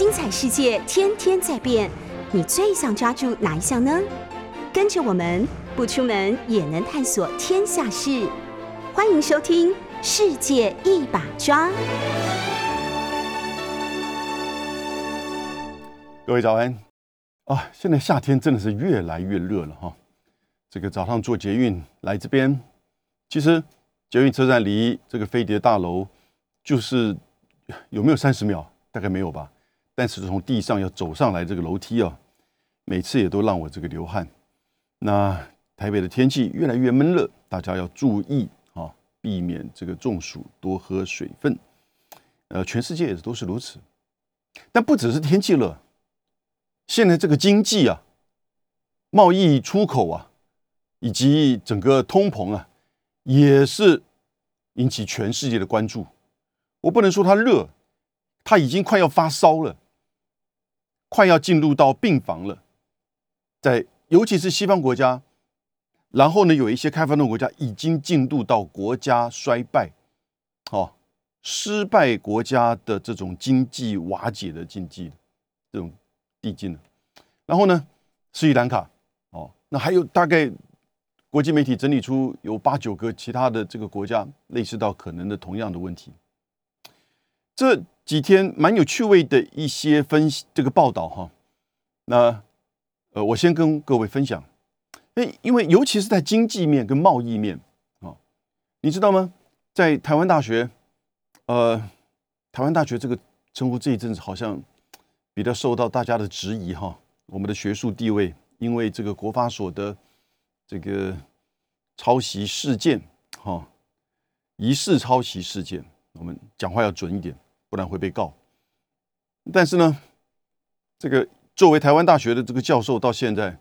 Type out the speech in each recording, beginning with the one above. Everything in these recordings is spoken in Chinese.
精彩世界天天在变，你最想抓住哪一项呢？跟着我们不出门也能探索天下事，欢迎收听《世界一把抓》。各位早安啊！现在夏天真的是越来越热了哈。这个早上坐捷运来这边，其实捷运车站离这个飞碟大楼就是有没有三十秒？大概没有吧。但是从地上要走上来这个楼梯啊，每次也都让我这个流汗。那台北的天气越来越闷热，大家要注意啊，避免这个中暑，多喝水分。呃，全世界也都是如此。但不只是天气热。现在这个经济啊，贸易出口啊，以及整个通膨啊，也是引起全世界的关注。我不能说它热，它已经快要发烧了，快要进入到病房了。在尤其是西方国家，然后呢，有一些开发中国家已经进入到国家衰败、哦，失败国家的这种经济瓦解的经济这种。递进了，然后呢，斯里兰卡哦，那还有大概国际媒体整理出有八九个其他的这个国家类似到可能的同样的问题。这几天蛮有趣味的一些分析这个报道哈，那呃，我先跟各位分享，哎，因为尤其是在经济面跟贸易面啊，你知道吗？在台湾大学，呃，台湾大学这个称呼这一阵子好像。比较受到大家的质疑哈，我们的学术地位因为这个国发所的这个抄袭事件哈，疑似抄袭事件，我们讲话要准一点，不然会被告。但是呢，这个作为台湾大学的这个教授，到现在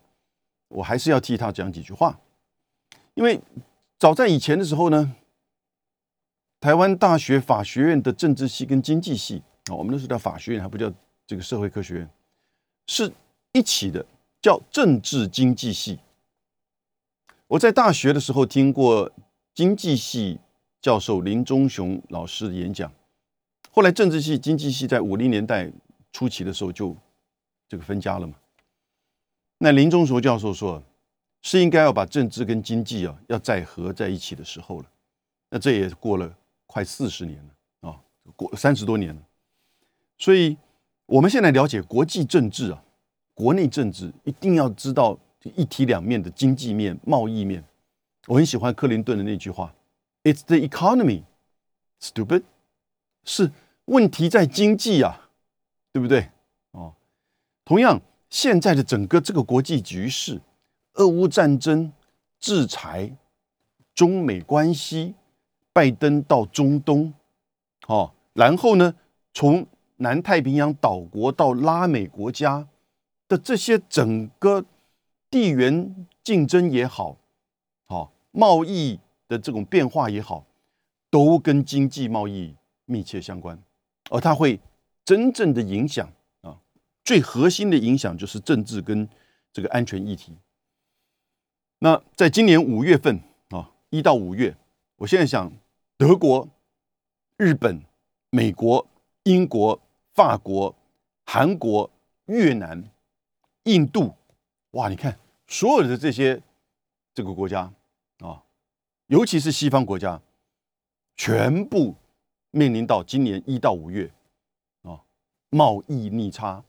我还是要替他讲几句话，因为早在以前的时候呢，台湾大学法学院的政治系跟经济系啊，我们那时候叫法学院，还不叫。这个社会科学院是一起的，叫政治经济系。我在大学的时候听过经济系教授林忠雄老师的演讲，后来政治系、经济系在五零年代初期的时候就这个分家了嘛。那林忠雄教授说，是应该要把政治跟经济啊要再合在一起的时候了。那这也过了快四十年了啊，过三十多年了，所以。我们现在了解国际政治啊，国内政治一定要知道一体两面的经济面、贸易面。我很喜欢克林顿的那句话：“It's the economy, stupid。”是问题在经济啊，对不对？哦，同样，现在的整个这个国际局势，俄乌战争、制裁、中美关系、拜登到中东，哦，然后呢，从南太平洋岛国到拉美国家的这些整个地缘竞争也好，好贸易的这种变化也好，都跟经济贸易密切相关，而它会真正的影响啊，最核心的影响就是政治跟这个安全议题。那在今年五月份啊，一到五月，我现在想，德国、日本、美国、英国。法国、韩国、越南、印度，哇！你看所有的这些这个国家啊，尤其是西方国家，全部面临到今年一到五月啊，贸易逆差，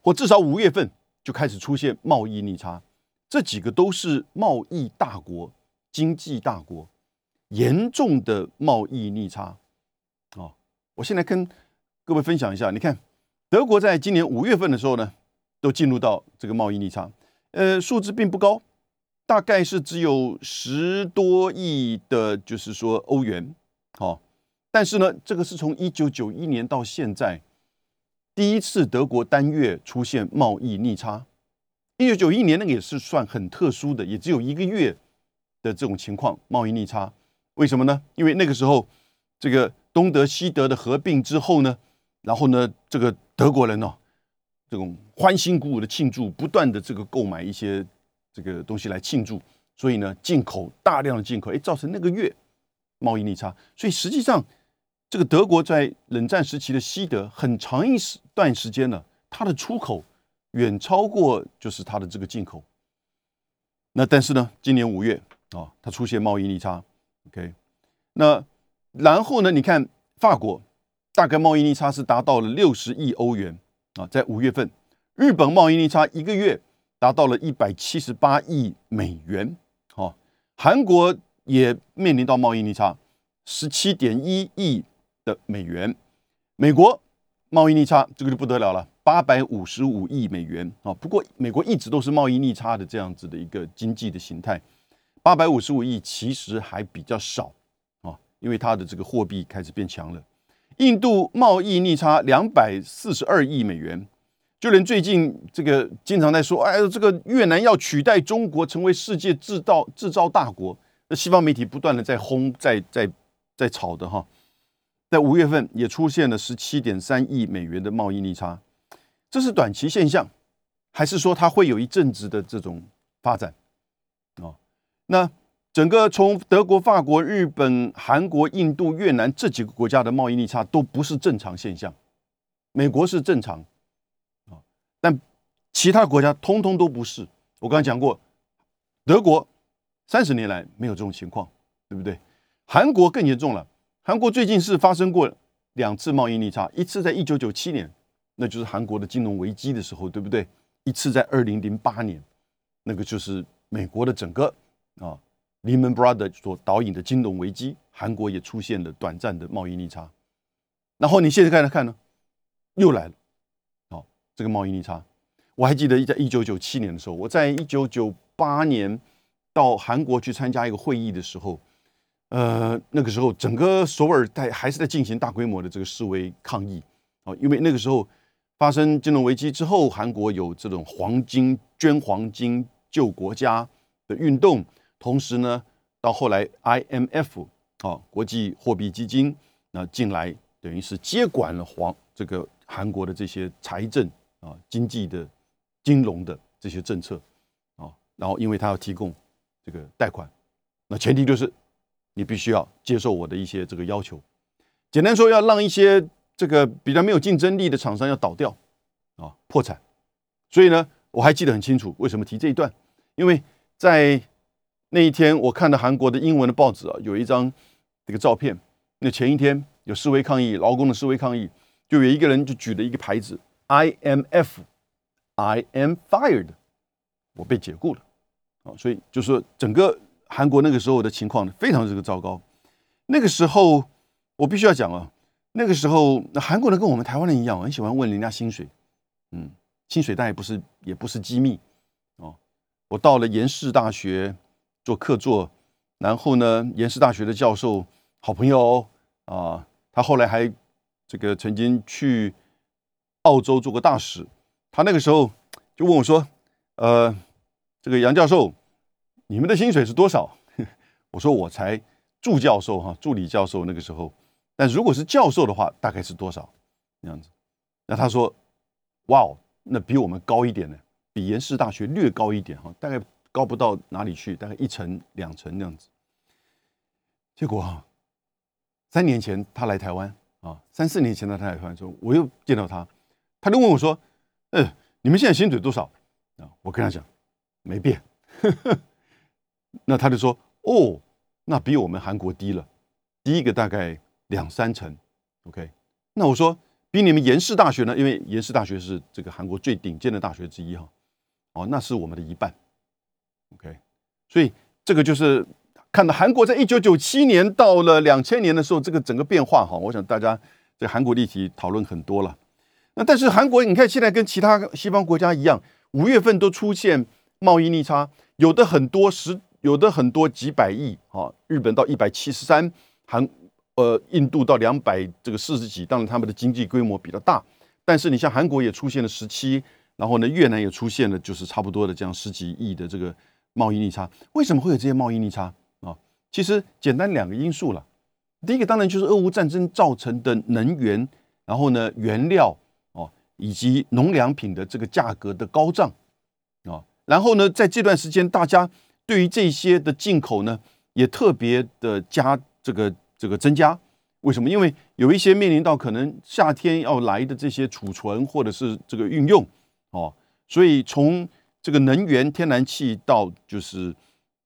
或至少五月份就开始出现贸易逆差。这几个都是贸易大国、经济大国，严重的贸易逆差啊！我现在跟。各位分享一下，你看，德国在今年五月份的时候呢，都进入到这个贸易逆差，呃，数字并不高，大概是只有十多亿的，就是说欧元，好，但是呢，这个是从一九九一年到现在第一次德国单月出现贸易逆差，一九九一年那个也是算很特殊的，也只有一个月的这种情况，贸易逆差，为什么呢？因为那个时候这个东德西德的合并之后呢。然后呢，这个德国人呢，这种欢欣鼓舞的庆祝，不断的这个购买一些这个东西来庆祝，所以呢，进口大量的进口，哎，造成那个月贸易逆差。所以实际上，这个德国在冷战时期的西德很长一时段时间呢，它的出口远超过就是它的这个进口。那但是呢，今年五月啊，它出现贸易逆差，OK，那然后呢，你看法国大概贸易逆差是达到了六十亿欧元啊，在五月份，日本贸易逆差一个月达到了一百七十八亿美元，好，韩国也面临到贸易逆差十七点一亿的美元，美国贸易逆差这个就不得了了。八百五十五亿美元啊！不过美国一直都是贸易逆差的这样子的一个经济的形态，八百五十五亿其实还比较少啊，因为它的这个货币开始变强了。印度贸易逆差两百四十二亿美元，就连最近这个经常在说，哎，这个越南要取代中国成为世界制造制造大国，那西方媒体不断的在轰，在在在吵的哈，在五月份也出现了十七点三亿美元的贸易逆差。这是短期现象，还是说它会有一阵子的这种发展？哦，那整个从德国、法国、日本、韩国、印度、越南这几个国家的贸易逆差都不是正常现象，美国是正常，啊，但其他国家通通都不是。我刚才讲过，德国三十年来没有这种情况，对不对？韩国更严重了，韩国最近是发生过两次贸易逆差，一次在一九九七年。那就是韩国的金融危机的时候，对不对？一次在二零零八年，那个就是美国的整个啊，Lehman Brothers 所导引的金融危机，韩国也出现了短暂的贸易逆差。然后你现在看来看呢，又来了，哦，这个贸易逆差。我还记得在一九九七年的时候，我在一九九八年到韩国去参加一个会议的时候，呃，那个时候整个首尔在还是在进行大规模的这个示威抗议，哦，因为那个时候。发生金融危机之后，韩国有这种黄金捐黄金救国家的运动，同时呢，到后来 IMF 啊国际货币基金那进来，等于是接管了黄这个韩国的这些财政啊经济的金融的这些政策啊，然后因为他要提供这个贷款，那前提就是你必须要接受我的一些这个要求，简单说要让一些。这个比较没有竞争力的厂商要倒掉，啊，破产。所以呢，我还记得很清楚，为什么提这一段？因为在那一天，我看到韩国的英文的报纸啊，有一张这个照片。那前一天有示威抗议，劳工的示威抗议，就有一个人就举了一个牌子：“I M F，I am fired，我被解雇了。”啊，所以就说整个韩国那个时候的情况非常这个糟糕。那个时候，我必须要讲啊。那个时候，韩国人跟我们台湾人一样，很喜欢问人家薪水。嗯，薪水当然不是，也不是机密哦。我到了延世大学做客座，然后呢，延世大学的教授好朋友啊，他后来还这个曾经去澳洲做过大使。他那个时候就问我说：“呃，这个杨教授，你们的薪水是多少？” 我说：“我才助教授哈，助理教授那个时候。”但如果是教授的话，大概是多少？那样子？那他说：“哇哦，那比我们高一点呢，比延世大学略高一点哈，大概高不到哪里去，大概一层两层那样子。”结果啊，三年前他来台湾啊，三四年前他来台湾时候，我又见到他，他就问我说：“嗯，你们现在薪水多少？”啊，我跟他讲没变。呵呵 那他就说：“哦，那比我们韩国低了，第一个大概。”两三成，OK，那我说比你们延世大学呢？因为延世大学是这个韩国最顶尖的大学之一哈，哦，那是我们的一半，OK，所以这个就是看到韩国在一九九七年到了两千年的时候，这个整个变化哈，我想大家在韩国立体讨论很多了。那但是韩国你看现在跟其他西方国家一样，五月份都出现贸易逆差，有的很多十，有的很多几百亿啊，日本到一百七十三，韩。呃，印度到两百这个四十几，当然他们的经济规模比较大，但是你像韩国也出现了十七，然后呢，越南也出现了就是差不多的这样十几亿的这个贸易逆差。为什么会有这些贸易逆差啊？其实简单两个因素了。第一个当然就是俄乌战争造成的能源，然后呢原料哦以及农粮品的这个价格的高涨啊，然后呢在这段时间大家对于这些的进口呢也特别的加这个。这个增加，为什么？因为有一些面临到可能夏天要来的这些储存或者是这个运用哦，所以从这个能源、天然气到就是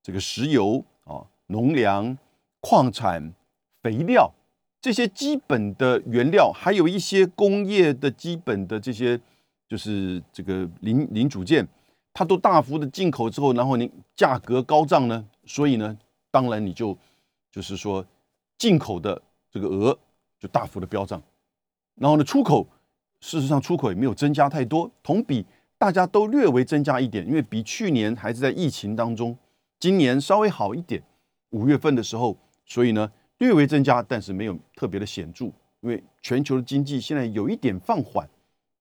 这个石油啊、农粮、矿产、肥料这些基本的原料，还有一些工业的基本的这些就是这个零零组件，它都大幅的进口之后，然后你价格高涨呢，所以呢，当然你就就是说进口的。这个额就大幅的飙涨，然后呢，出口事实上出口也没有增加太多，同比大家都略微增加一点，因为比去年还是在疫情当中，今年稍微好一点，五月份的时候，所以呢略微增加，但是没有特别的显著，因为全球的经济现在有一点放缓，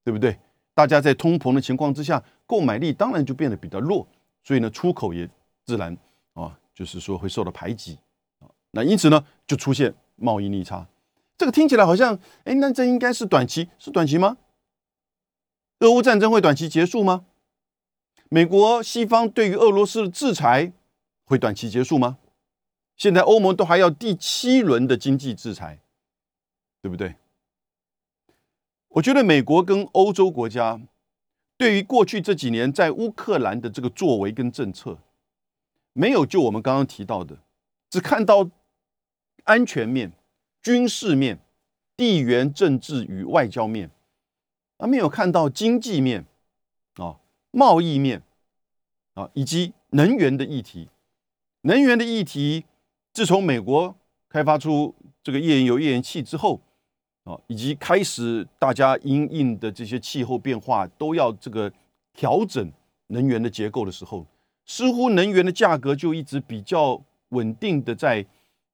对不对？大家在通膨的情况之下，购买力当然就变得比较弱，所以呢，出口也自然啊，就是说会受到排挤啊，那因此呢，就出现。贸易逆差，这个听起来好像，哎，那这应该是短期，是短期吗？俄乌战争会短期结束吗？美国西方对于俄罗斯的制裁会短期结束吗？现在欧盟都还要第七轮的经济制裁，对不对？我觉得美国跟欧洲国家对于过去这几年在乌克兰的这个作为跟政策，没有就我们刚刚提到的，只看到。安全面、军事面、地缘政治与外交面，而，没有看到经济面啊、贸易面啊，以及能源的议题。能源的议题，自从美国开发出这个页岩油、页岩气之后啊，以及开始大家因应的这些气候变化都要这个调整能源的结构的时候，似乎能源的价格就一直比较稳定的在，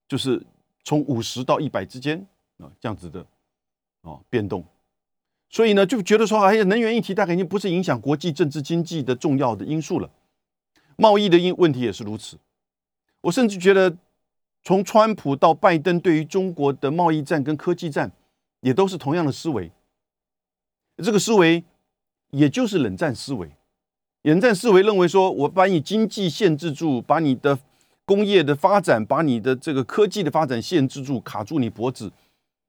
就是。从五十到一百之间啊，这样子的啊变动，所以呢就觉得说，哎呀，能源议题大概已经不是影响国际政治经济的重要的因素了。贸易的因问题也是如此。我甚至觉得，从川普到拜登，对于中国的贸易战跟科技战，也都是同样的思维。这个思维也就是冷战思维。冷战思维认为说，我把你经济限制住，把你的。工业的发展把你的这个科技的发展限制住，卡住你脖子，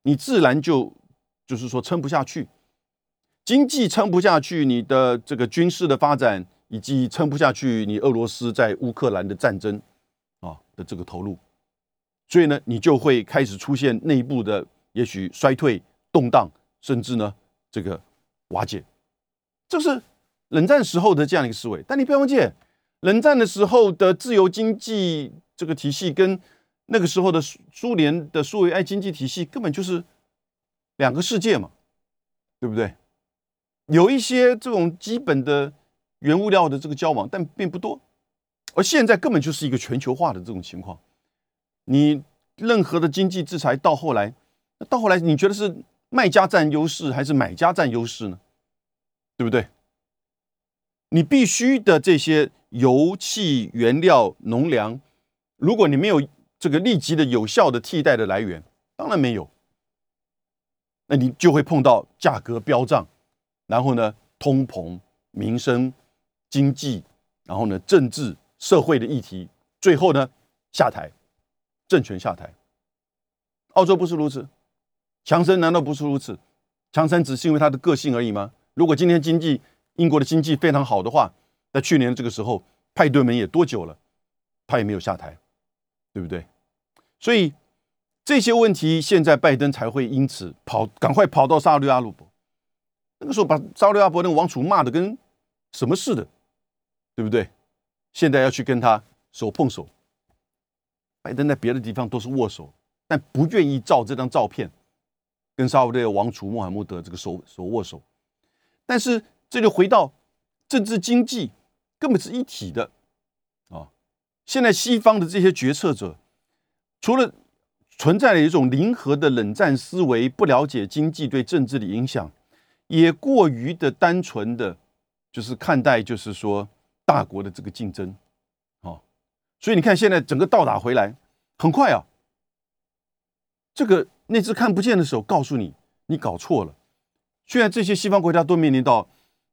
你自然就就是说撑不下去。经济撑不下去，你的这个军事的发展以及撑不下去，你俄罗斯在乌克兰的战争啊的这个投入，所以呢，你就会开始出现内部的也许衰退、动荡，甚至呢这个瓦解。这是冷战时候的这样一个思维，但你不要忘记。冷战的时候的自由经济这个体系，跟那个时候的苏联的苏维埃经济体系根本就是两个世界嘛，对不对？有一些这种基本的原物料的这个交往，但并不多。而现在根本就是一个全球化的这种情况。你任何的经济制裁到后来，到后来你觉得是卖家占优势还是买家占优势呢？对不对？你必须的这些。油气、原料、农粮，如果你没有这个立即的有效的替代的来源，当然没有，那你就会碰到价格飙涨，然后呢，通膨、民生、经济，然后呢，政治、社会的议题，最后呢，下台，政权下台。澳洲不是如此，强生难道不是如此？强生只是因为他的个性而已吗？如果今天经济英国的经济非常好的话。在去年这个时候，派对门也多久了，他也没有下台，对不对？所以这些问题，现在拜登才会因此跑，赶快跑到沙利阿鲁伯。那个时候把沙利阿伯那个王储骂的跟什么似的，对不对？现在要去跟他手碰手。拜登在别的地方都是握手，但不愿意照这张照片跟沙利的王储穆罕默德这个手手握手。但是这就回到政治经济。根本是一体的啊！现在西方的这些决策者，除了存在了一种零和的冷战思维，不了解经济对政治的影响，也过于的单纯的，就是看待就是说大国的这个竞争啊。所以你看，现在整个倒打回来，很快啊！这个那只看不见的手告诉你，你搞错了。虽然这些西方国家都面临到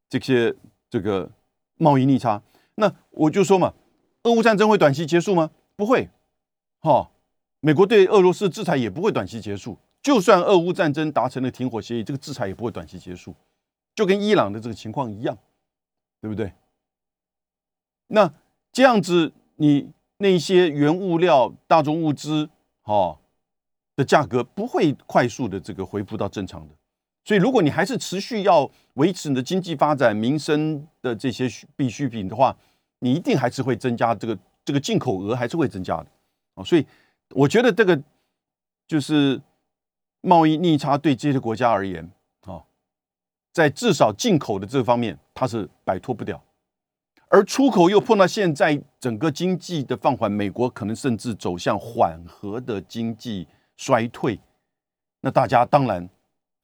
这些这个。贸易逆差，那我就说嘛，俄乌战争会短期结束吗？不会，哈，美国对俄罗斯制裁也不会短期结束，就算俄乌战争达成了停火协议，这个制裁也不会短期结束，就跟伊朗的这个情况一样，对不对？那这样子，你那些原物料、大宗物资，哦，的价格不会快速的这个恢复到正常的。所以，如果你还是持续要维持你的经济发展、民生的这些必需品的话，你一定还是会增加这个这个进口额，还是会增加的哦。所以，我觉得这个就是贸易逆差对这些国家而言啊，在至少进口的这方面，它是摆脱不掉。而出口又碰到现在整个经济的放缓，美国可能甚至走向缓和的经济衰退，那大家当然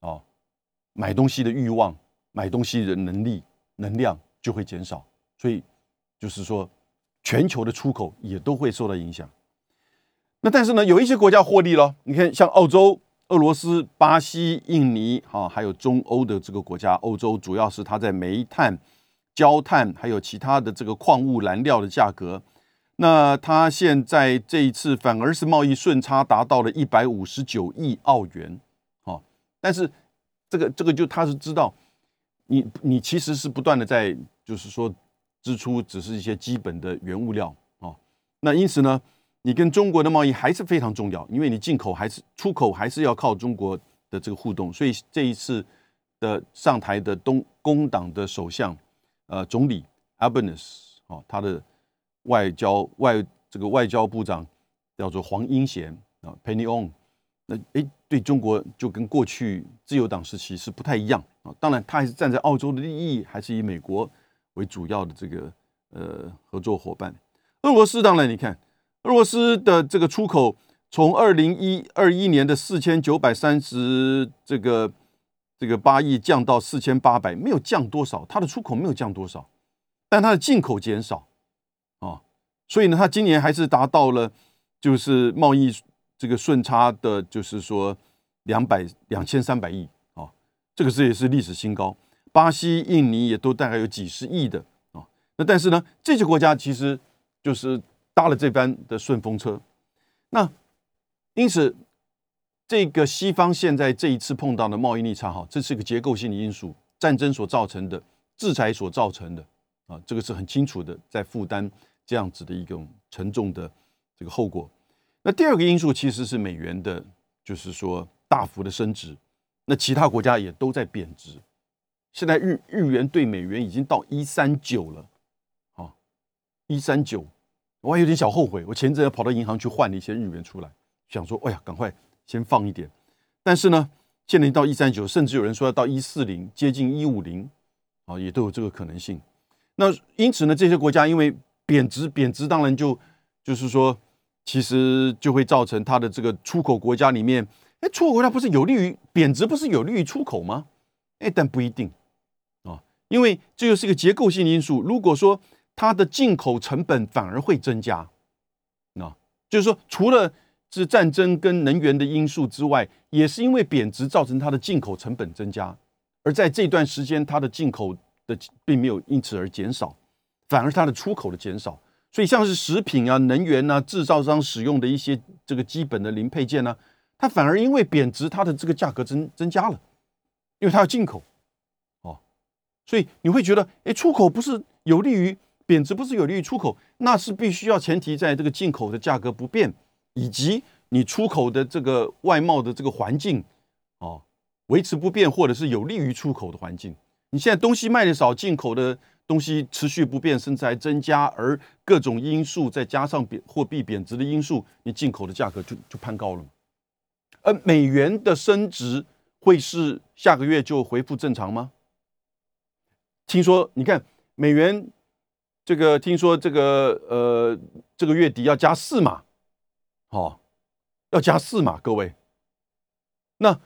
啊，买东西的欲望、买东西的能力、能量就会减少，所以就是说，全球的出口也都会受到影响。那但是呢，有一些国家获利了，你看像澳洲、俄罗斯、巴西、印尼啊，还有中欧的这个国家，欧洲主要是它在煤炭。焦炭还有其他的这个矿物燃料的价格，那它现在这一次反而是贸易顺差达到了一百五十九亿澳元，哦，但是这个这个就他是知道，你你其实是不断的在就是说支出只是一些基本的原物料哦，那因此呢，你跟中国的贸易还是非常重要，因为你进口还是出口还是要靠中国的这个互动，所以这一次的上台的东工党的首相。呃，总理 a b e n e s 哦，他的外交外这个外交部长叫做黄英贤啊，Penny On，那哎，对中国就跟过去自由党时期是不太一样啊。当然，他还是站在澳洲的利益，还是以美国为主要的这个呃合作伙伴。俄罗斯当然，你看俄罗斯的这个出口从二零一二一年的四千九百三十这个。这个八亿降到四千八百，没有降多少，它的出口没有降多少，但它的进口减少，所以呢，它今年还是达到了就是贸易这个顺差的，就是说两百两千三百亿啊，这个是也是历史新高。巴西、印尼也都大概有几十亿的啊，那但是呢，这些国家其实就是搭了这班的顺风车，那因此。这个西方现在这一次碰到的贸易逆差，哈，这是一个结构性的因素，战争所造成的，制裁所造成的，啊，这个是很清楚的，在负担这样子的一种沉重的这个后果。那第二个因素其实是美元的，就是说大幅的升值，那其他国家也都在贬值。现在日日元对美元已经到一三九了，啊，一三九，我还有点小后悔，我前阵子跑到银行去换了一些日元出来，想说，哎呀，赶快。先放一点，但是呢，现在到一三九，甚至有人说要到一四零，接近一五零，啊，也都有这个可能性。那因此呢，这些国家因为贬值，贬值当然就就是说，其实就会造成它的这个出口国家里面，哎，出口国家不是有利于贬值，不是有利于出口吗？哎，但不一定啊，因为这就是一个结构性因素。如果说它的进口成本反而会增加，那就是说除了。是战争跟能源的因素之外，也是因为贬值造成它的进口成本增加，而在这段时间，它的进口的并没有因此而减少，反而它的出口的减少。所以像是食品啊、能源啊、制造商使用的一些这个基本的零配件呢，它反而因为贬值，它的这个价格增增加了，因为它要进口哦，所以你会觉得，哎，出口不是有利于贬值，不是有利于出口，那是必须要前提在这个进口的价格不变。以及你出口的这个外贸的这个环境，哦，维持不变，或者是有利于出口的环境。你现在东西卖的少，进口的东西持续不变，甚至还增加，而各种因素再加上贬货币贬值的因素，你进口的价格就就攀高了。而美元的升值会是下个月就恢复正常吗？听说你看美元这个，听说这个呃，这个月底要加四码。哦，要加四码，各位。那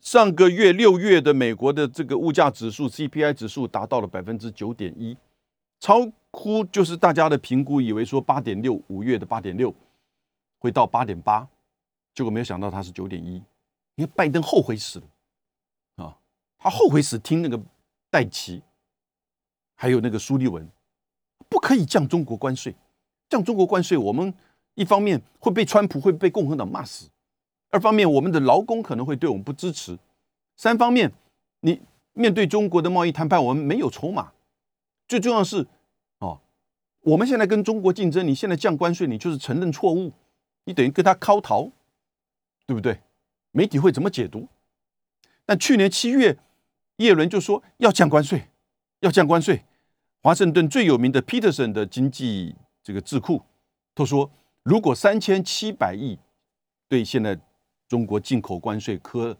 上个月六月的美国的这个物价指数 CPI 指数达到了百分之九点一，超乎就是大家的评估，以为说八点六，五月的八点六会到八点八，结果没有想到它是九点一。因为拜登后悔死了啊，他后悔死，听那个戴奇，还有那个苏利文，不可以降中国关税，降中国关税，我们。一方面会被川普会被共和党骂死，二方面我们的劳工可能会对我们不支持；三方面，你面对中国的贸易谈判，我们没有筹码。最重要是，哦，我们现在跟中国竞争，你现在降关税，你就是承认错误，你等于跟他敲逃，对不对？媒体会怎么解读？但去年七月，耶伦就说要降关税，要降关税。华盛顿最有名的 Peterson 的经济这个智库，他说，如果三千七百亿对现在中国进口关税科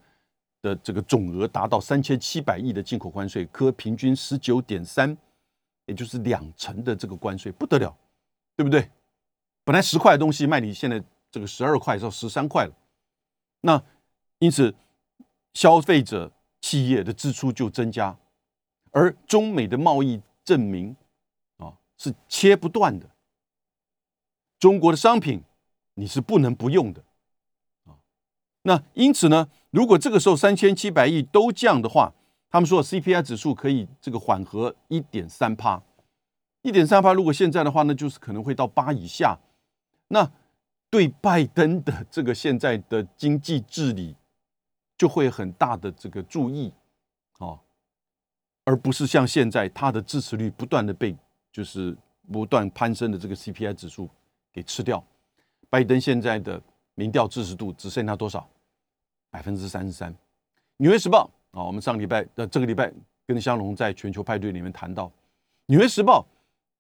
的这个总额达到三千七百亿的进口关税科平均十九点三。也就是两成的这个关税不得了，对不对？本来十块的东西卖你现在这个十二块到十三块了，那因此消费者企业的支出就增加，而中美的贸易证明啊是切不断的，中国的商品你是不能不用的。那因此呢，如果这个时候三千七百亿都降的话，他们说 CPI 指数可以这个缓和一点三帕，一点三帕，如果现在的话，那就是可能会到八以下。那对拜登的这个现在的经济治理就会很大的这个注意哦，而不是像现在他的支持率不断的被就是不断攀升的这个 CPI 指数给吃掉。拜登现在的民调支持度只剩下多少？百分之三十三。纽约时报。啊，我们上礼拜呃这个礼拜跟香龙在全球派对里面谈到，《纽约时报》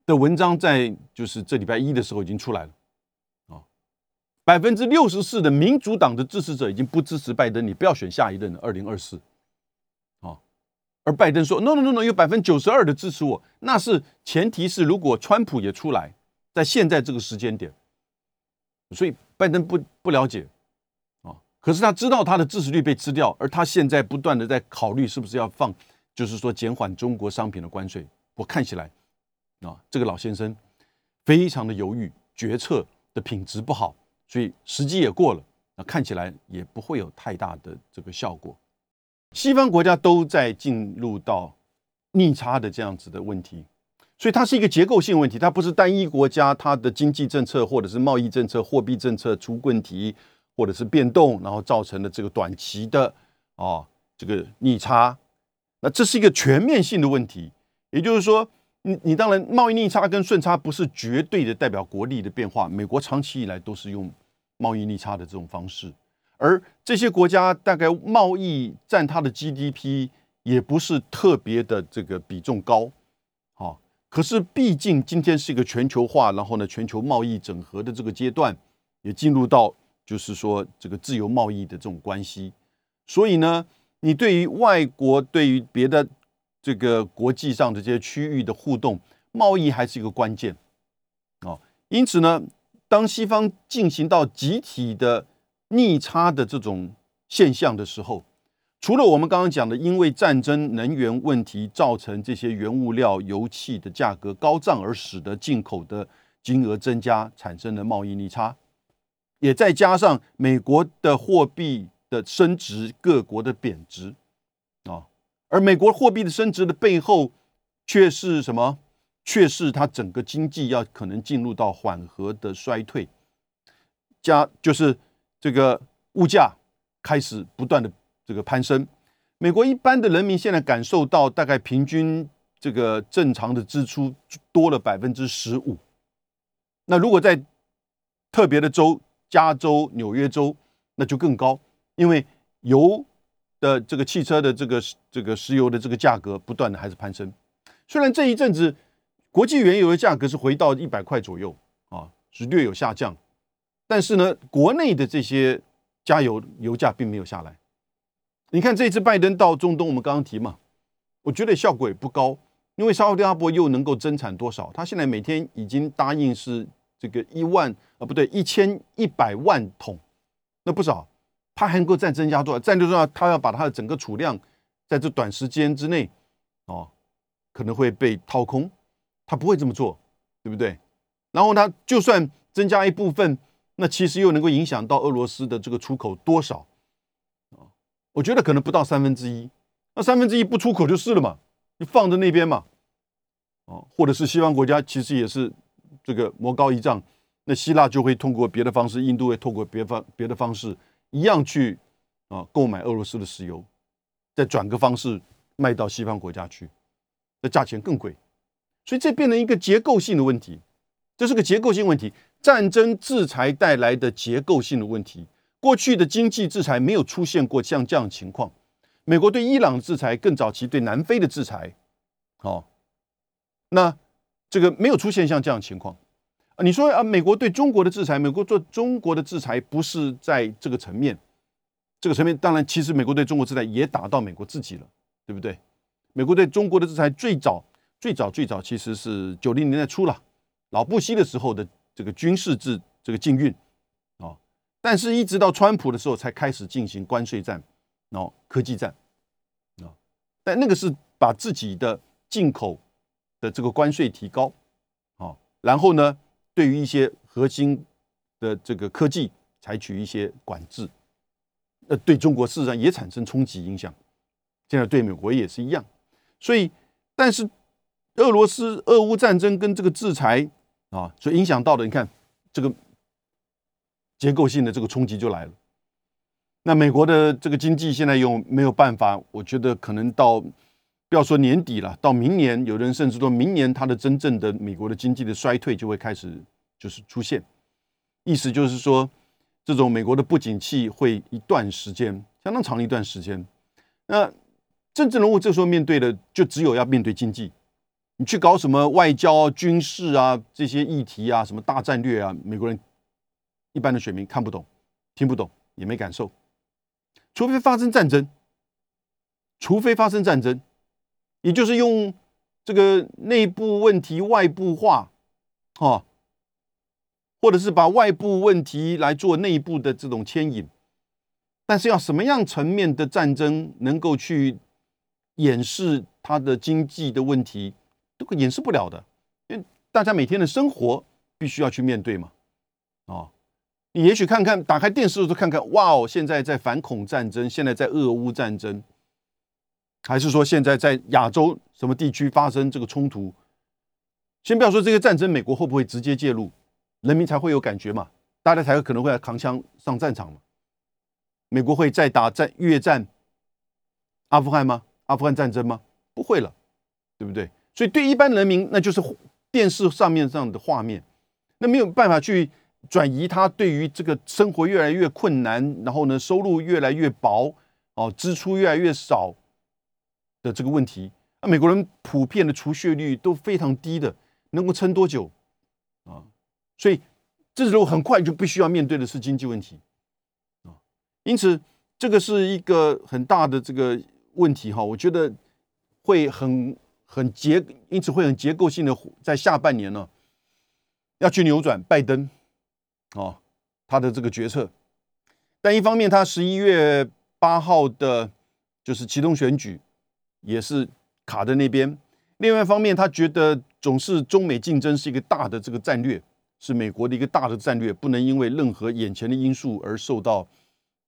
的文章在就是这礼拜一的时候已经出来了，啊，百分之六十四的民主党的支持者已经不支持拜登，你不要选下一任的二零二四，啊，而拜登说 no no no no，有百分之九十二的支持我，那是前提是如果川普也出来，在现在这个时间点，所以拜登不不了解啊。可是他知道他的支持率被吃掉，而他现在不断的在考虑是不是要放，就是说减缓中国商品的关税。我看起来，啊，这个老先生非常的犹豫，决策的品质不好，所以时机也过了，那看起来也不会有太大的这个效果。西方国家都在进入到逆差的这样子的问题，所以它是一个结构性问题，它不是单一国家它的经济政策或者是贸易政策、货币政策出问题。或者是变动，然后造成的这个短期的啊这个逆差，那这是一个全面性的问题。也就是说，你你当然贸易逆差跟顺差不是绝对的代表国力的变化。美国长期以来都是用贸易逆差的这种方式，而这些国家大概贸易占它的 GDP 也不是特别的这个比重高。可是毕竟今天是一个全球化，然后呢全球贸易整合的这个阶段也进入到。就是说，这个自由贸易的这种关系，所以呢，你对于外国、对于别的这个国际上的这些区域的互动，贸易还是一个关键啊。因此呢，当西方进行到集体的逆差的这种现象的时候，除了我们刚刚讲的，因为战争、能源问题造成这些原物料、油气的价格高涨，而使得进口的金额增加，产生的贸易逆差。也再加上美国的货币的升值，各国的贬值啊，而美国货币的升值的背后，却是什么？却是它整个经济要可能进入到缓和的衰退，加就是这个物价开始不断的这个攀升。美国一般的人民现在感受到，大概平均这个正常的支出多了百分之十五。那如果在特别的州，加州、纽约州那就更高，因为油的这个汽车的这个这个石油的这个价格不断的还是攀升。虽然这一阵子国际原油的价格是回到一百块左右啊，是略有下降，但是呢，国内的这些加油油价并没有下来。你看这一次拜登到中东，我们刚刚提嘛，我觉得效果也不高，因为沙特阿拉伯又能够增产多少？他现在每天已经答应是。这个一万啊，不对，一千一百万桶，那不少。他还能够再增加多少？再就是说，他要把他的整个储量在这短时间之内，哦，可能会被掏空。他不会这么做，对不对？然后他就算增加一部分，那其实又能够影响到俄罗斯的这个出口多少？我觉得可能不到三分之一。那三分之一不出口就是了嘛，你放在那边嘛，哦，或者是西方国家其实也是。这个魔高一丈，那希腊就会通过别的方式，印度会透过别方别的方式，一样去啊购买俄罗斯的石油，再转个方式卖到西方国家去，那价钱更贵，所以这变成一个结构性的问题，这是个结构性问题，战争制裁带来的结构性的问题。过去的经济制裁没有出现过像这样的情况，美国对伊朗制裁更早期对南非的制裁，哦，那这个没有出现像这样情况。啊。你说啊，美国对中国的制裁，美国做中国的制裁不是在这个层面，这个层面当然，其实美国对中国制裁也打到美国自己了，对不对？美国对中国的制裁最早、最早、最早其实是九零年代初了，老布希的时候的这个军事制这个禁运，但是一直到川普的时候才开始进行关税战，哦，科技战啊，但那个是把自己的进口的这个关税提高啊，然后呢？对于一些核心的这个科技采取一些管制，呃，对中国事实上也产生冲击影响。现在对美国也是一样。所以，但是俄罗斯俄乌战争跟这个制裁啊，所影响到的，你看这个结构性的这个冲击就来了。那美国的这个经济现在又没有办法，我觉得可能到。不要说年底了，到明年，有人甚至说明年它的真正的美国的经济的衰退就会开始就是出现，意思就是说，这种美国的不景气会一段时间相当长一段时间。那政治人物这时候面对的就只有要面对经济，你去搞什么外交、军事啊这些议题啊，什么大战略啊，美国人一般的选民看不懂、听不懂，也没感受，除非发生战争，除非发生战争。也就是用这个内部问题外部化，哦，或者是把外部问题来做内部的这种牵引，但是要什么样层面的战争能够去掩饰它的经济的问题，都掩饰不了的，因为大家每天的生活必须要去面对嘛，哦，你也许看看打开电视都看看，哇哦，现在在反恐战争，现在在俄乌战争。还是说现在在亚洲什么地区发生这个冲突？先不要说这个战争，美国会不会直接介入？人民才会有感觉嘛？大家才有可能会来扛枪上战场嘛？美国会再打战越战、阿富汗吗？阿富汗战争吗？不会了，对不对？所以对一般人民，那就是电视上面上的画面，那没有办法去转移他对于这个生活越来越困难，然后呢，收入越来越薄，哦，支出越来越少。的这个问题，那美国人普遍的储蓄率都非常低的，能够撑多久啊？所以这时候很快就必须要面对的是经济问题啊。因此，这个是一个很大的这个问题哈。我觉得会很很结，因此会很结构性的在下半年呢要去扭转拜登啊他的这个决策。但一方面，他十一月八号的就是启动选举。也是卡在那边。另外一方面，他觉得总是中美竞争是一个大的这个战略，是美国的一个大的战略，不能因为任何眼前的因素而受到，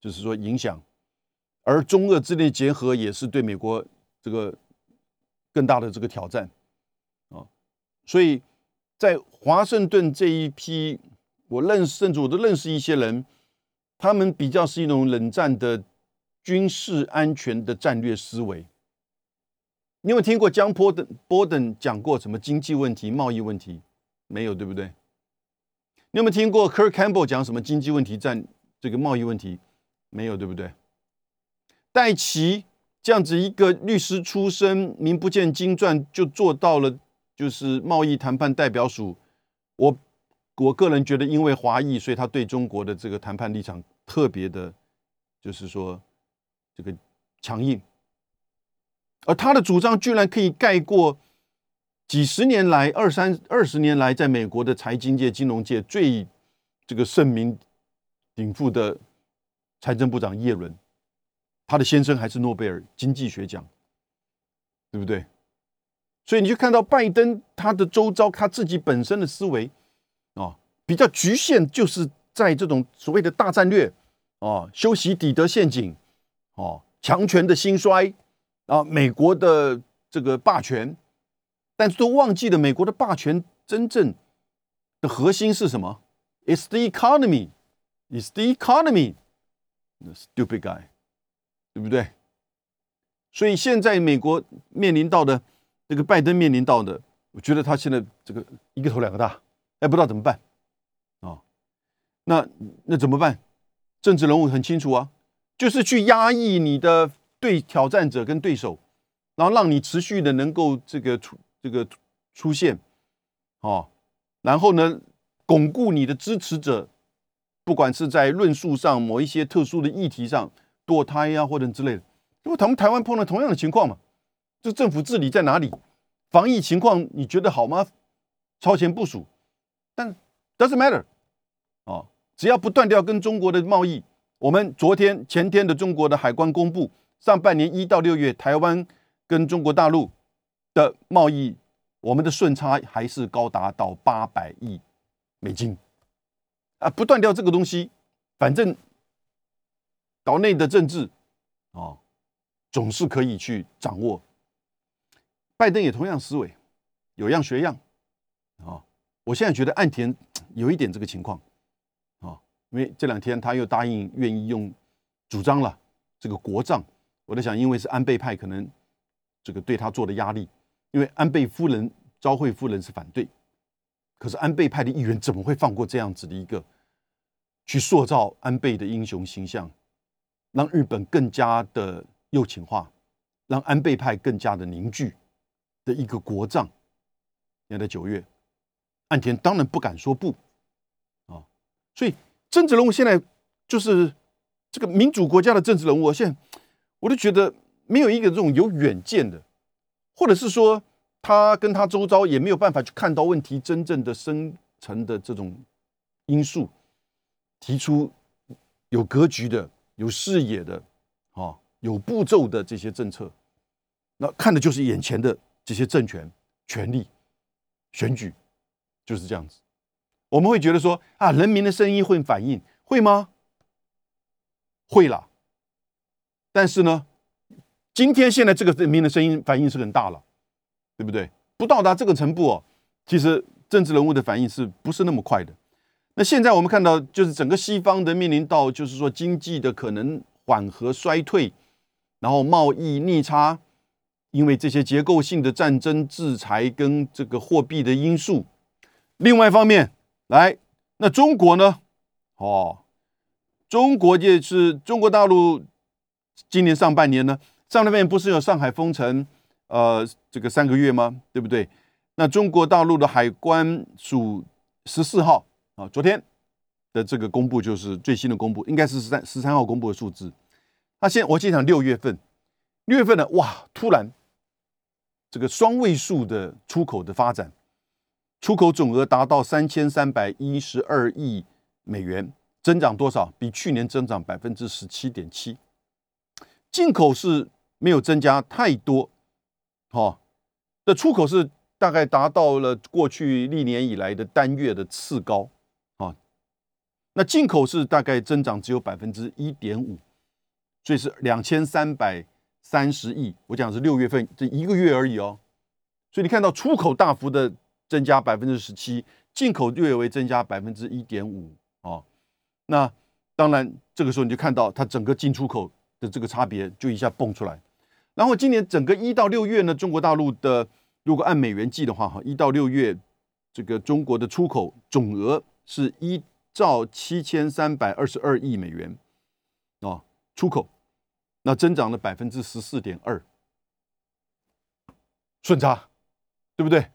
就是说影响。而中俄之间结合也是对美国这个更大的这个挑战啊。所以在华盛顿这一批，我认识，甚至我都认识一些人，他们比较是一种冷战的军事安全的战略思维。你有没有听过江波的波登讲过什么经济问题、贸易问题？没有，对不对？你有没有听过 Kirk Campbell 讲什么经济问题、战这个贸易问题？没有，对不对？戴奇这样子一个律师出身、名不见经传就做到了，就是贸易谈判代表署。我我个人觉得，因为华裔，所以他对中国的这个谈判立场特别的，就是说这个强硬。而他的主张居然可以盖过几十年来、二三二十年来在美国的财经界、金融界最这个盛名鼎富的财政部长耶伦，他的先生还是诺贝尔经济学奖，对不对？所以你就看到拜登他的周遭他自己本身的思维，比较局限，就是在这种所谓的大战略啊，修习底德陷阱哦，强权的兴衰。啊，美国的这个霸权，但是都忘记了美国的霸权真正的核心是什么？It's the economy. It's the economy. stupid guy，对不对？所以现在美国面临到的这个拜登面临到的，我觉得他现在这个一个头两个大，哎，不知道怎么办？那那怎么办？政治人物很清楚啊，就是去压抑你的对挑战者跟对手，然后让你持续的能够这个出这个出现，哦，然后呢，巩固你的支持者，不管是在论述上某一些特殊的议题上堕胎呀或者之类的。因为他们台湾碰到同样的情况嘛，这政府治理在哪里？防疫情况你觉得好吗？超前部署，但 doesn't matter，哦，只要不断掉跟中国的贸易，我们昨天前天的中国的海关公布，上半年一到六月台湾跟中国大陆的贸易，我们的顺差还是高达到八百亿美金，啊，不断掉这个东西，反正岛内的政治，哦。总是可以去掌握。拜登也同样思维，有样学样啊！我现在觉得岸田有一点这个情况，因为这两天他又答应愿意用主张了这个国葬。我在想，因为是安倍派，可能这个对他做的压力，因为安倍夫人昭惠夫人是反对，可是安倍派的议员怎么会放过这样子的一个去塑造安倍的英雄形象，让日本更加的。右倾化，让安倍派更加的凝聚的一个国葬。现在九月，岸田当然不敢说不啊，所以政治人物现在就是这个民主国家的政治人物，我现在我都觉得没有一个这种有远见的，或者是说他跟他周遭也没有办法去看到问题真正的深层的这种因素，提出有格局的、有视野的啊。有步骤的这些政策，那看的就是眼前的这些政权、权力、选举，就是这样子。我们会觉得说啊，人民的声音会反应，会吗？会啦。但是呢，今天现在这个人民的声音反应是很大了，对不对？不到达这个程度哦，其实政治人物的反应是不是那么快的？那现在我们看到，就是整个西方的面临到，就是说经济的可能缓和衰退。然后贸易逆差，因为这些结构性的战争制裁跟这个货币的因素。另外一方面，来，那中国呢？哦，中国也是中国大陆今年上半年呢，上半年不是有上海封城，呃，这个三个月吗？对不对？那中国大陆的海关署十四号啊，昨天的这个公布就是最新的公布，应该是十三十三号公布的数字。那现我经常六月份，六月份呢，哇，突然这个双位数的出口的发展，出口总额达到三千三百一十二亿美元，增长多少？比去年增长百分之十七点七。进口是没有增加太多，哦，的出口是大概达到了过去历年以来的单月的次高，啊，那进口是大概增长只有百分之一点五。所以是两千三百三十亿，我讲是六月份这一个月而已哦。所以你看到出口大幅的增加百分之十七，进口略微增加百分之一点五哦。那当然这个时候你就看到它整个进出口的这个差别就一下蹦出来。然后今年整个一到六月呢，中国大陆的如果按美元计的话，哈，一到六月这个中国的出口总额是一兆七千三百二十二亿美元哦。出口那增长了百分之十四点二，顺差，对不对？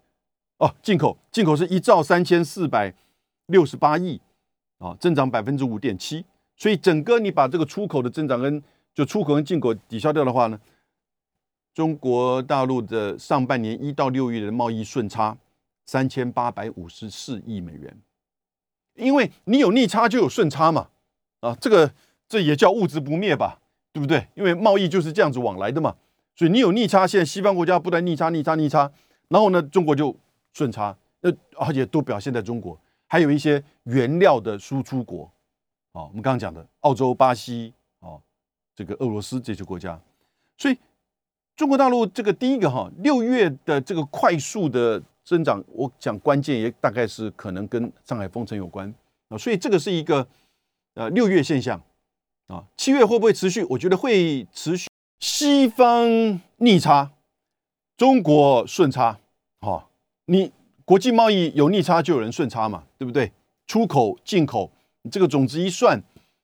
哦，进口进口是一兆三千四百六十八亿啊，增长百分之五点七。所以整个你把这个出口的增长跟就出口跟进口抵消掉的话呢，中国大陆的上半年一到六月的贸易顺差三千八百五十四亿美元，因为你有逆差就有顺差嘛，啊，这个。这也叫物质不灭吧，对不对？因为贸易就是这样子往来的嘛。所以你有逆差，现在西方国家不断逆差、逆差、逆差，然后呢，中国就顺差，那而且都表现在中国。还有一些原料的输出国，啊，我们刚刚讲的澳洲、巴西，啊，这个俄罗斯这些国家。所以中国大陆这个第一个哈，六月的这个快速的增长，我讲关键也大概是可能跟上海封城有关啊。所以这个是一个呃六月现象。啊，七月会不会持续？我觉得会持续。西方逆差，中国顺差，好，你国际贸易有逆差就有人顺差嘛，对不对？出口进口，你这个总值一算，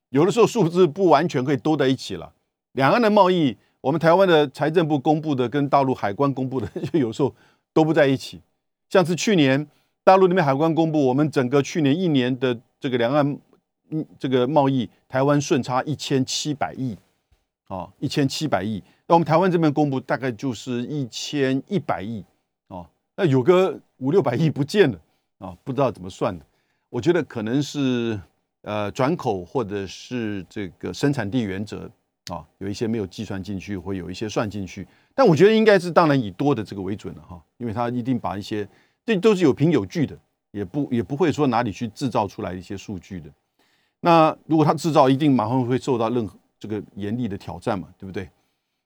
有的时候数字不完全可以都在一起了。两岸的贸易，我们台湾的财政部公布的跟大陆海关公布的，就有时候都不在一起。像是去年大陆那边海关公布，我们整个去年一年的这个两岸嗯这个贸易，台湾顺差一千七百亿。啊，一千七百亿，那我们台湾这边公布大概就是一千一百亿，那有个五六百亿不见了，啊，不知道怎么算的。我觉得可能是呃转口或者是这个生产地原则啊，有一些没有计算进去，或有一些算进去。但我觉得应该是当然以多的这个为准了哈，因为他一定把一些这都是有凭有据的，也不也不会说哪里去制造出来一些数据的。那如果他制造，一定马上会受到任何。这个严厉的挑战嘛，对不对？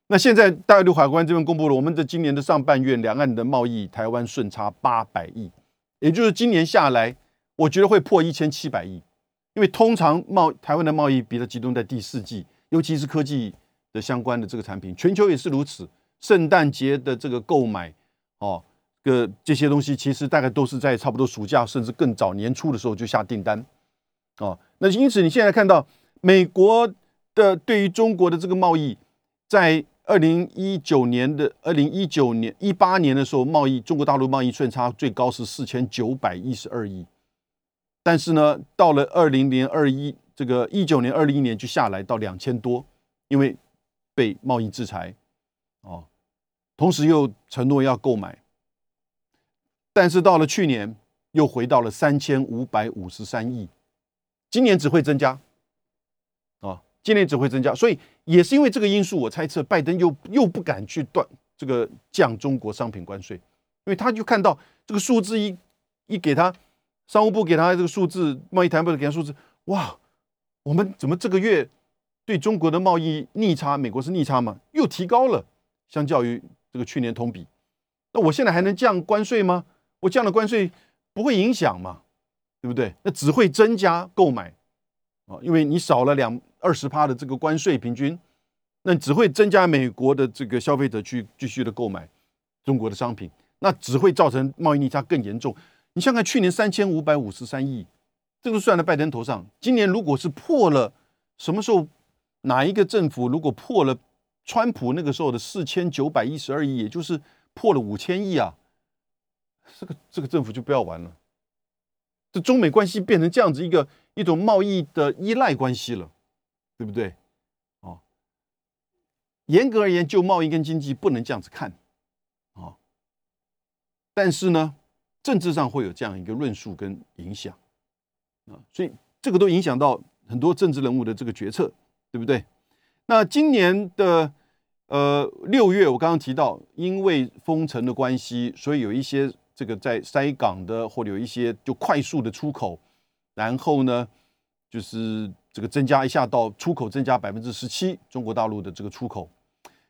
那现在大陆海关这边公布了，我们的今年的上半月两岸的贸易，台湾顺差八百亿，也就是今年下来，我觉得会破一千七百亿。因为通常贸台湾的贸易比较集中在第四季，尤其是科技的相关的这个产品，全球也是如此。圣诞节的这个购买，哦，个这些东西其实大概都是在差不多暑假甚至更早年初的时候就下订单，哦，那因此你现在看到美国。的对于中国的这个贸易，在二零一九年的二零一九年一八年的时候，贸易中国大陆贸易顺差最高是四千九百一十二亿，但是呢，到了二零零二一这个一九年二零一年就下来到两千多，因为被贸易制裁，哦，同时又承诺要购买，但是到了去年又回到了三千五百五十三亿，今年只会增加。哦今年只会增加，所以也是因为这个因素，我猜测拜登又又不敢去断这个降中国商品关税，因为他就看到这个数字一一给他，商务部给他这个数字，贸易谈判部给他数字，哇，我们怎么这个月对中国的贸易逆差，美国是逆差嘛，又提高了，相较于这个去年同比，那我现在还能降关税吗？我降了关税不会影响嘛，对不对？那只会增加购买啊，因为你少了两。二十趴的这个关税平均，那只会增加美国的这个消费者去继续的购买中国的商品，那只会造成贸易逆差更严重。你想看去年三千五百五十三亿，这个算在拜登头上。今年如果是破了，什么时候哪一个政府如果破了川普那个时候的四千九百一十二亿，也就是破了五千亿啊，这个这个政府就不要玩了。这中美关系变成这样子一个一种贸易的依赖关系了。对不对？哦，严格而言，就贸易跟经济不能这样子看，哦。但是呢，政治上会有这样一个论述跟影响，啊，所以这个都影响到很多政治人物的这个决策，对不对？那今年的呃六月，我刚刚提到，因为封城的关系，所以有一些这个在塞港的，或者有一些就快速的出口，然后呢，就是。这个增加一下到出口增加百分之十七，中国大陆的这个出口。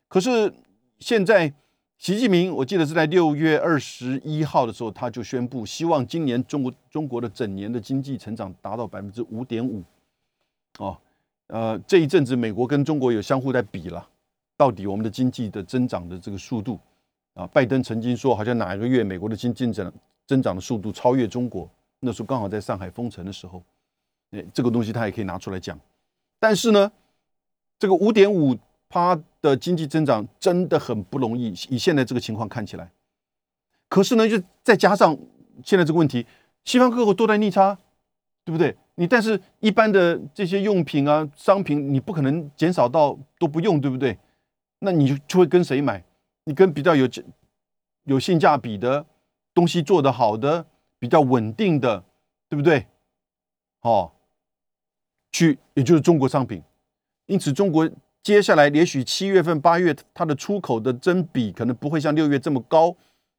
可是现在习近平，我记得是在六月二十一号的时候，他就宣布希望今年中国中国的整年的经济成长达到百分之五点五。哦，呃，这一阵子美国跟中国有相互在比了，到底我们的经济的增长的这个速度啊？拜登曾经说，好像哪一个月美国的经济增增长的速度超越中国，那时候刚好在上海封城的时候。哎，这个东西他也可以拿出来讲，但是呢，这个五点五趴的经济增长真的很不容易。以现在这个情况看起来，可是呢，就再加上现在这个问题，西方各国都在逆差，对不对？你但是一般的这些用品啊、商品，你不可能减少到都不用，对不对？那你就就会跟谁买？你跟比较有有性价比的东西做得好的、比较稳定的，对不对？哦。去，也就是中国商品，因此中国接下来也许七月份、八月它的出口的增比可能不会像六月这么高，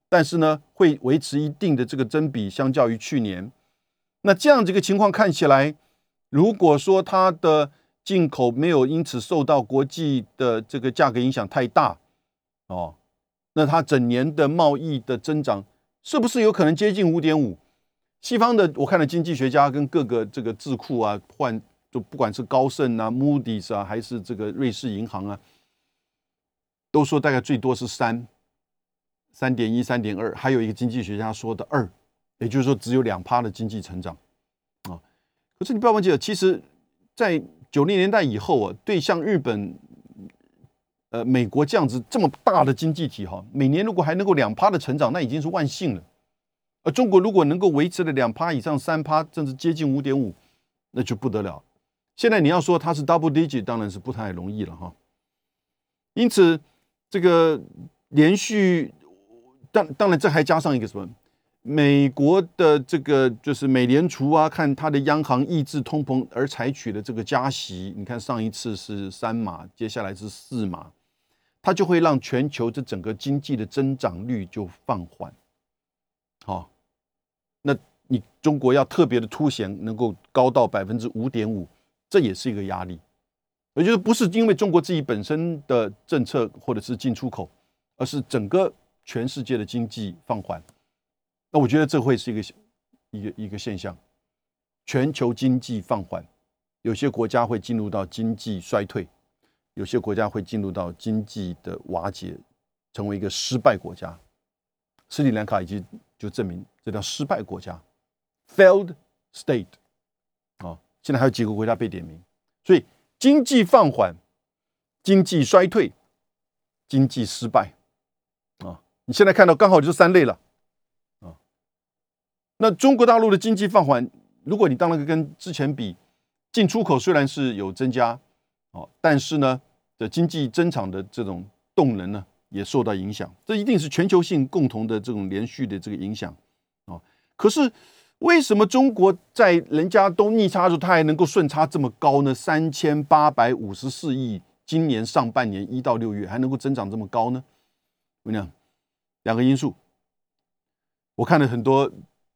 但是呢，会维持一定的这个增比，相较于去年。那这样这个情况看起来，如果说它的进口没有因此受到国际的这个价格影响太大，哦，那它整年的贸易的增长是不是有可能接近五点五？西方的我看了经济学家跟各个这个智库啊，换。就不管是高盛啊、Moody's 啊，还是这个瑞士银行啊，都说大概最多是三、三点一、三点二，还有一个经济学家说的二，也就是说只有两趴的经济成长啊。可是你不要忘记了，其实，在九零年代以后啊，对像日本、呃美国这样子这么大的经济体哈，每年如果还能够两趴的成长，那已经是万幸了。而中国如果能够维持了两趴以上、三趴，甚至接近五点五，那就不得了。现在你要说它是 double digit，当然是不太容易了哈。因此，这个连续，当当然这还加上一个什么？美国的这个就是美联储啊，看它的央行抑制通膨而采取的这个加息，你看上一次是三码，接下来是四码，它就会让全球这整个经济的增长率就放缓。好，那你中国要特别的凸显，能够高到百分之五点五，这也是一个压力。也就是不是因为中国自己本身的政策或者是进出口，而是整个全世界的经济放缓。那我觉得这会是一个一个一个现象，全球经济放缓，有些国家会进入到经济衰退，有些国家会进入到经济的瓦解，成为一个失败国家。斯里兰卡已经就证明这叫失败国家，failed state。现在还有几个国家被点名，所以经济放缓、经济衰退、经济失败，啊，你现在看到刚好就是三类了啊。那中国大陆的经济放缓，如果你当然跟之前比，进出口虽然是有增加，啊，但是呢，的经济增长的这种动能呢，也受到影响。这一定是全球性共同的这种连续的这个影响，啊。可是为什么中国在人家都逆差的时候，它还能够顺差这么高呢？三千八百五十四亿，今年上半年一到六月还能够增长这么高呢？姑娘两个因素，我看了很多。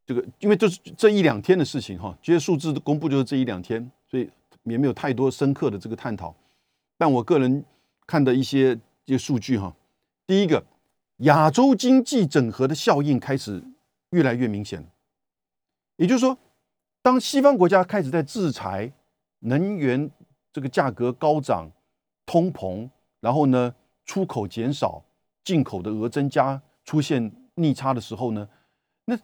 这个因为这是这一两天的事情哈，这些数字的公布就是这一两天，所以也没有太多深刻的这个探讨。但我个人看的一些一些数据哈，第一个，亚洲经济整合的效应开始越来越明显也就是说，当西方国家开始在制裁能源这个价格高涨、通膨，然后呢出口减少、进口的额增加、出现逆差的时候呢？那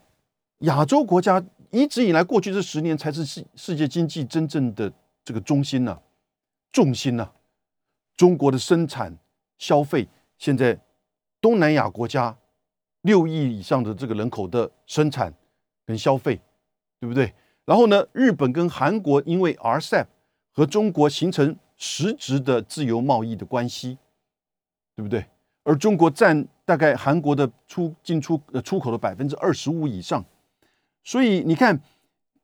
亚洲国家一直以来，过去这十年才是世世界经济真正的这个中心呐，重心呐。中国的生产、消费，现在东南亚国家六亿以上的这个人口的生产跟消费，对不对？然后呢，日本跟韩国因为 RCEP 和中国形成实质的自由贸易的关系，对不对？而中国占大概韩国的出进出呃出口的百分之二十五以上。所以你看，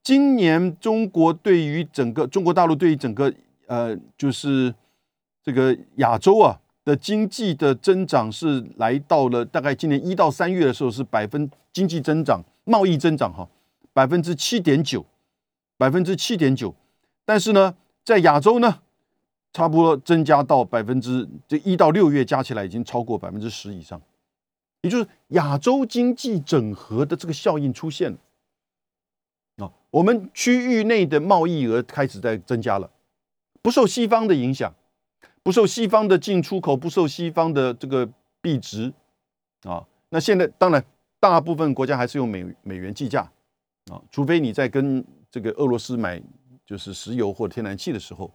今年中国对于整个中国大陆对于整个呃，就是这个亚洲啊的经济的增长是来到了大概今年一到三月的时候是百分经济增长贸易增长哈百分之七点九百分之七点九，但是呢，在亚洲呢，差不多增加到百分之这一到六月加起来已经超过百分之十以上，也就是亚洲经济整合的这个效应出现了。啊，我们区域内的贸易额开始在增加了，不受西方的影响，不受西方的进出口，不受西方的这个币值啊。那现在当然，大部分国家还是用美美元计价啊，除非你在跟这个俄罗斯买就是石油或天然气的时候，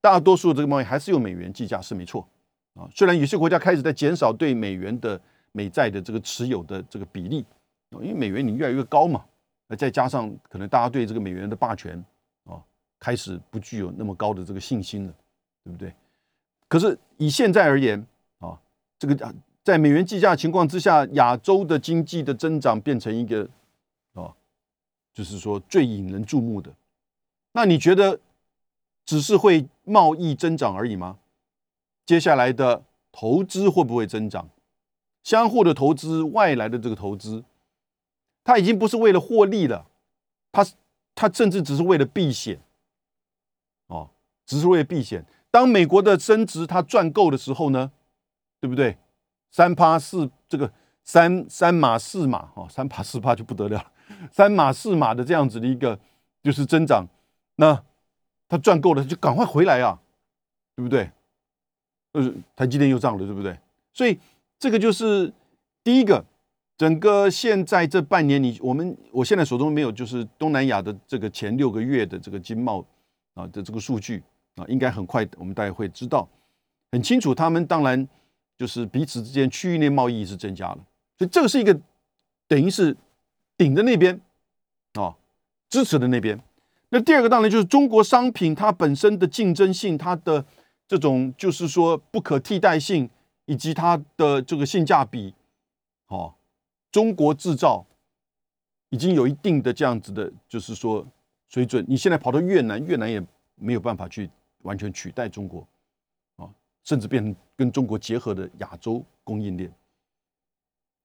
大多数这个贸易还是用美元计价是没错啊。虽然有些国家开始在减少对美元的美债的这个持有的这个比例因为美元你越来越高嘛。那再加上可能大家对这个美元的霸权啊，开始不具有那么高的这个信心了，对不对？可是以现在而言啊，这个在美元计价情况之下，亚洲的经济的增长变成一个，就是说最引人注目的。那你觉得只是会贸易增长而已吗？接下来的投资会不会增长？相互的投资、外来的这个投资。它已经不是为了获利了，它它甚至只是为了避险，哦，只是为了避险。当美国的升值它赚够的时候呢，对不对？三趴四这个三三码四码哦，三趴四趴就不得了，三码四码的这样子的一个就是增长，那他赚够了就赶快回来啊，对不对？呃，台积电又涨了，对不对？所以这个就是第一个，整个现在这半年，你我们我现在手中没有，就是东南亚的这个前六个月的这个经贸啊的这个数据啊，应该很快我们大家会知道很清楚。他们当然就是彼此之间区域内贸易是增加了，所以这个是一个等于是顶的那边啊。支持的那边，那第二个当然就是中国商品它本身的竞争性，它的这种就是说不可替代性，以及它的这个性价比，哦，中国制造已经有一定的这样子的，就是说水准。你现在跑到越南，越南也没有办法去完全取代中国，啊，甚至变成跟中国结合的亚洲供应链。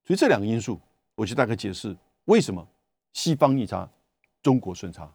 所以这两个因素，我就大概解释为什么西方逆差。中国顺差。